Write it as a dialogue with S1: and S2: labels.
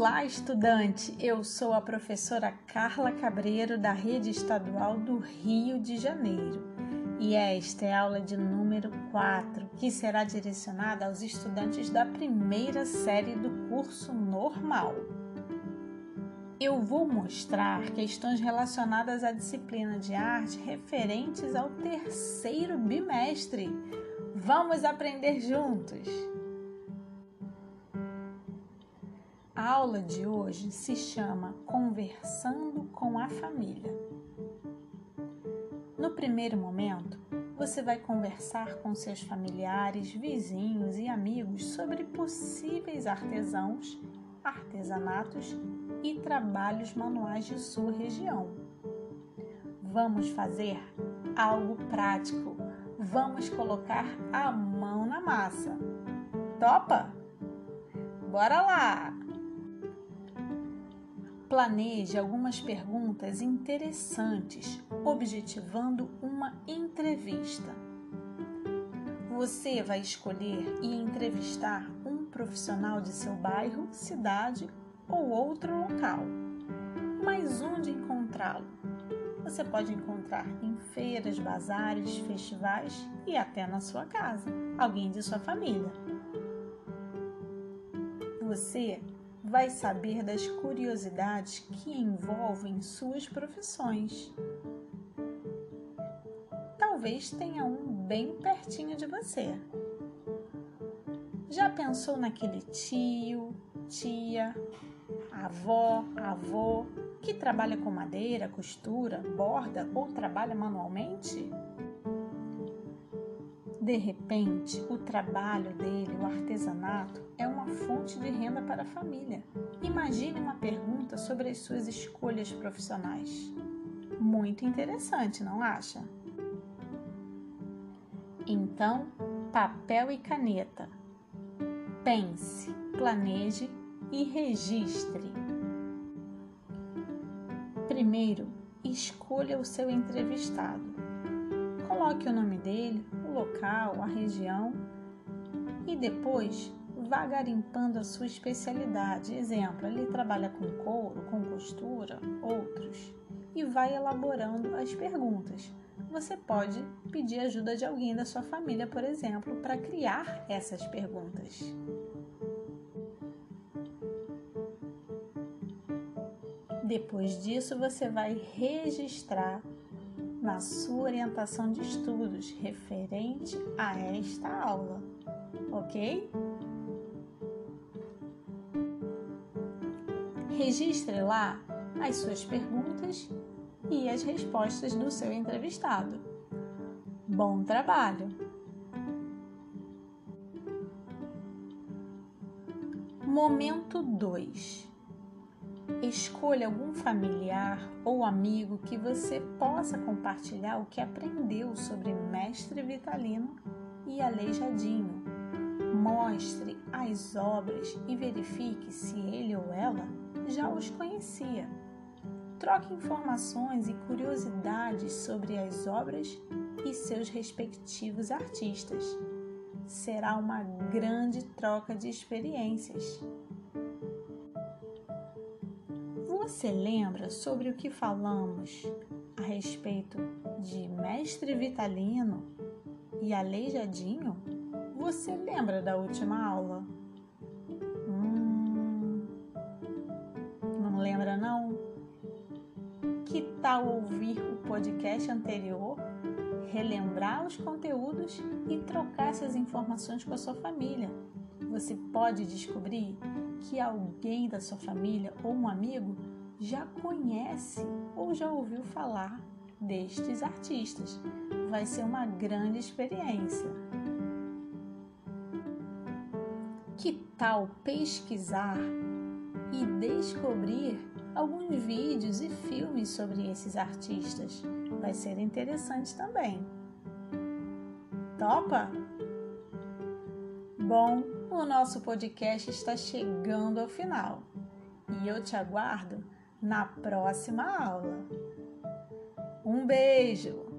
S1: Olá, estudante! Eu sou a professora Carla Cabreiro, da Rede Estadual do Rio de Janeiro. E esta é a aula de número 4, que será direcionada aos estudantes da primeira série do curso normal. Eu vou mostrar questões relacionadas à disciplina de arte referentes ao terceiro bimestre. Vamos aprender juntos! A aula de hoje se chama Conversando com a Família. No primeiro momento, você vai conversar com seus familiares, vizinhos e amigos sobre possíveis artesãos, artesanatos e trabalhos manuais de sua região. Vamos fazer algo prático. Vamos colocar a mão na massa. Topa? Bora lá! Planeje algumas perguntas interessantes, objetivando uma entrevista. Você vai escolher e entrevistar um profissional de seu bairro, cidade ou outro local. Mas onde encontrá-lo? Você pode encontrar em feiras, bazares, festivais e até na sua casa, alguém de sua família. Você vai saber das curiosidades que envolvem suas profissões. Talvez tenha um bem pertinho de você. Já pensou naquele tio, tia, avó, avô que trabalha com madeira, costura, borda ou trabalha manualmente? De repente, o trabalho dele, o artesanato, renda para a família. Imagine uma pergunta sobre as suas escolhas profissionais. Muito interessante, não acha? Então, papel e caneta. Pense, planeje e registre. Primeiro, escolha o seu entrevistado. Coloque o nome dele, o local, a região e depois vá garimpando a sua especialidade. Exemplo, ele trabalha com couro, com costura, outros, e vai elaborando as perguntas. Você pode pedir ajuda de alguém da sua família, por exemplo, para criar essas perguntas. Depois disso, você vai registrar na sua orientação de estudos referente a esta aula, ok? Registre lá as suas perguntas e as respostas do seu entrevistado. Bom trabalho! Momento 2 Escolha algum familiar ou amigo que você possa compartilhar o que aprendeu sobre Mestre Vitalino e Aleijadinho. Mostre as obras e verifique se ele ou ela já os conhecia. Troque informações e curiosidades sobre as obras e seus respectivos artistas. Será uma grande troca de experiências. Você lembra sobre o que falamos a respeito de Mestre Vitalino e Aleijadinho? Você lembra da última aula? Tal ouvir o podcast anterior, relembrar os conteúdos e trocar essas informações com a sua família? Você pode descobrir que alguém da sua família ou um amigo já conhece ou já ouviu falar destes artistas. Vai ser uma grande experiência. Que tal pesquisar e descobrir alguns vídeos e filmes sobre esses artistas? Vai ser interessante também. Topa? Bom, o nosso podcast está chegando ao final e eu te aguardo na próxima aula. Um beijo!